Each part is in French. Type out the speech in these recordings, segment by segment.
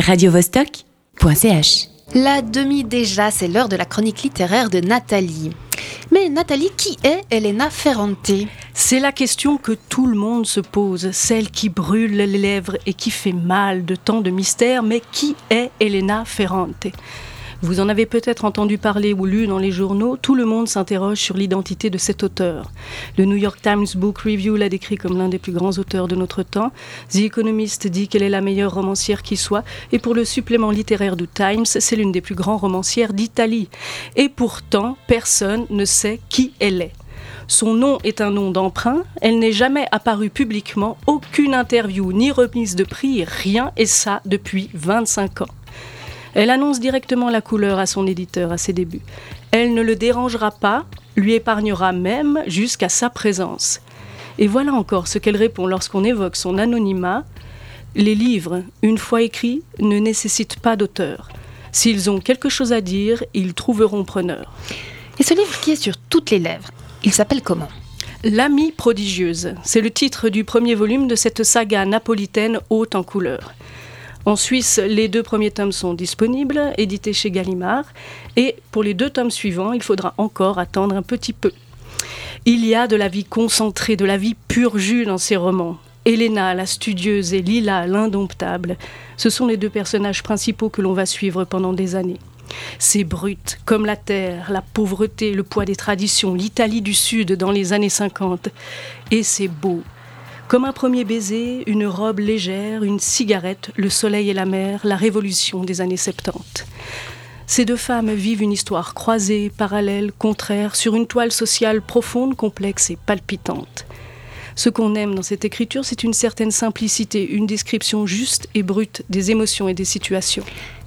radiovostok.ch. La demi déjà, c'est l'heure de la chronique littéraire de Nathalie. Mais Nathalie, qui est Elena Ferrante? C'est la question que tout le monde se pose, celle qui brûle les lèvres et qui fait mal de tant de mystères, mais qui est Elena Ferrante? Vous en avez peut-être entendu parler ou lu dans les journaux, tout le monde s'interroge sur l'identité de cet auteur. Le New York Times Book Review l'a décrit comme l'un des plus grands auteurs de notre temps. The Economist dit qu'elle est la meilleure romancière qui soit. Et pour le supplément littéraire du Times, c'est l'une des plus grandes romancières d'Italie. Et pourtant, personne ne sait qui elle est. Son nom est un nom d'emprunt, elle n'est jamais apparue publiquement, aucune interview ni remise de prix, rien, et ça depuis 25 ans. Elle annonce directement la couleur à son éditeur à ses débuts. Elle ne le dérangera pas, lui épargnera même jusqu'à sa présence. Et voilà encore ce qu'elle répond lorsqu'on évoque son anonymat. Les livres, une fois écrits, ne nécessitent pas d'auteur. S'ils ont quelque chose à dire, ils trouveront preneur. Et ce livre qui est sur toutes les lèvres, il s'appelle comment? L'amie prodigieuse, c'est le titre du premier volume de cette saga napolitaine haute en couleurs. En Suisse, les deux premiers tomes sont disponibles, édités chez Gallimard, et pour les deux tomes suivants, il faudra encore attendre un petit peu. Il y a de la vie concentrée, de la vie pure dans ces romans. Elena, la studieuse, et Lila, l'indomptable, ce sont les deux personnages principaux que l'on va suivre pendant des années. C'est brut, comme la terre, la pauvreté, le poids des traditions, l'Italie du Sud dans les années 50. Et c'est beau, comme un premier baiser, une robe légère, une cigarette, le soleil et la mer, la révolution des années 70. Ces deux femmes vivent une histoire croisée, parallèle, contraire, sur une toile sociale profonde, complexe et palpitante. Ce qu'on aime dans cette écriture, c'est une certaine simplicité, une description juste et brute des émotions et des situations.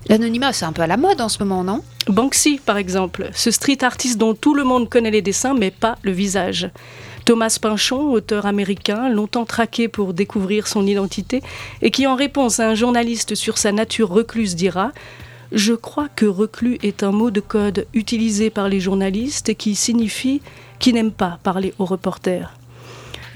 L'anonymat, c'est un peu à la mode en ce moment, non? Banksy, par exemple, ce street artiste dont tout le monde connaît les dessins, mais pas le visage. Thomas Pinchon, auteur américain, longtemps traqué pour découvrir son identité, et qui en réponse à un journaliste sur sa nature recluse dira Je crois que reclus est un mot de code utilisé par les journalistes qui signifie qui n'aime pas parler aux reporters.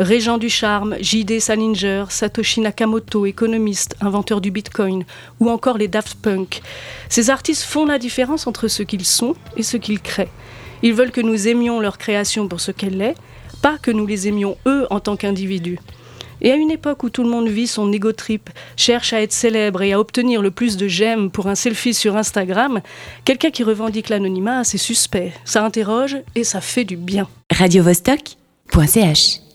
Régent du charme, J.D. Salinger, Satoshi Nakamoto, économiste, inventeur du bitcoin, ou encore les Daft Punk. Ces artistes font la différence entre ce qu'ils sont et ce qu'ils créent. Ils veulent que nous aimions leur création pour ce qu'elle est, pas que nous les aimions eux en tant qu'individus. Et à une époque où tout le monde vit son ego trip, cherche à être célèbre et à obtenir le plus de j'aime pour un selfie sur Instagram, quelqu'un qui revendique l'anonymat, c'est suspect. Ça interroge et ça fait du bien. radiovostok.ch